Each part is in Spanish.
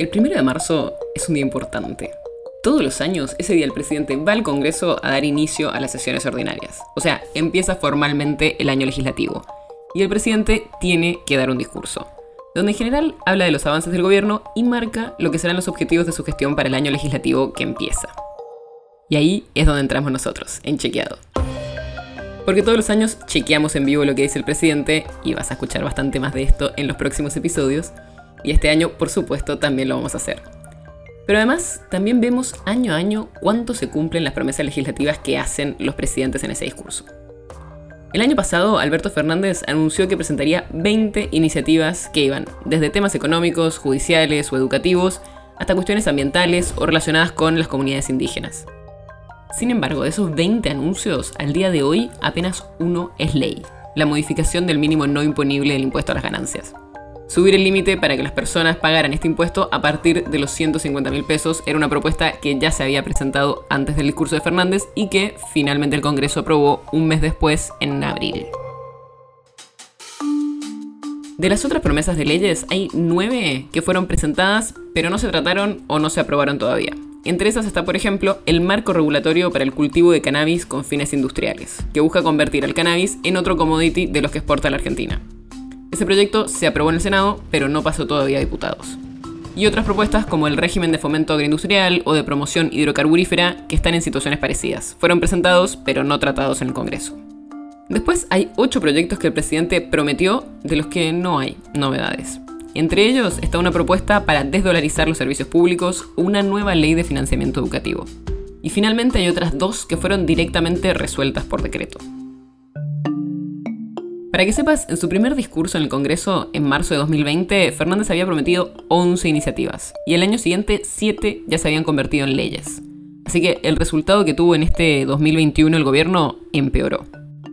El primero de marzo es un día importante. Todos los años, ese día el presidente va al Congreso a dar inicio a las sesiones ordinarias. O sea, empieza formalmente el año legislativo. Y el presidente tiene que dar un discurso, donde en general habla de los avances del gobierno y marca lo que serán los objetivos de su gestión para el año legislativo que empieza. Y ahí es donde entramos nosotros, en Chequeado. Porque todos los años chequeamos en vivo lo que dice el presidente y vas a escuchar bastante más de esto en los próximos episodios. Y este año, por supuesto, también lo vamos a hacer. Pero además, también vemos año a año cuánto se cumplen las promesas legislativas que hacen los presidentes en ese discurso. El año pasado, Alberto Fernández anunció que presentaría 20 iniciativas que iban desde temas económicos, judiciales o educativos, hasta cuestiones ambientales o relacionadas con las comunidades indígenas. Sin embargo, de esos 20 anuncios, al día de hoy apenas uno es ley, la modificación del mínimo no imponible del impuesto a las ganancias. Subir el límite para que las personas pagaran este impuesto a partir de los 150 mil pesos era una propuesta que ya se había presentado antes del discurso de Fernández y que finalmente el Congreso aprobó un mes después, en abril. De las otras promesas de leyes, hay nueve que fueron presentadas, pero no se trataron o no se aprobaron todavía. Entre esas está, por ejemplo, el marco regulatorio para el cultivo de cannabis con fines industriales, que busca convertir al cannabis en otro commodity de los que exporta la Argentina. Ese proyecto se aprobó en el Senado, pero no pasó todavía a diputados. Y otras propuestas como el régimen de fomento agroindustrial o de promoción hidrocarburífera que están en situaciones parecidas. Fueron presentados, pero no tratados en el Congreso. Después hay ocho proyectos que el presidente prometió de los que no hay novedades. Entre ellos está una propuesta para desdolarizar los servicios públicos o una nueva ley de financiamiento educativo. Y finalmente hay otras dos que fueron directamente resueltas por decreto. Para que sepas, en su primer discurso en el Congreso, en marzo de 2020, Fernández había prometido 11 iniciativas, y el año siguiente 7 ya se habían convertido en leyes. Así que el resultado que tuvo en este 2021 el gobierno empeoró.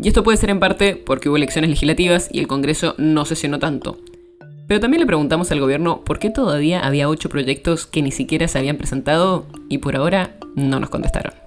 Y esto puede ser en parte porque hubo elecciones legislativas y el Congreso no sesionó tanto. Pero también le preguntamos al gobierno por qué todavía había 8 proyectos que ni siquiera se habían presentado y por ahora no nos contestaron.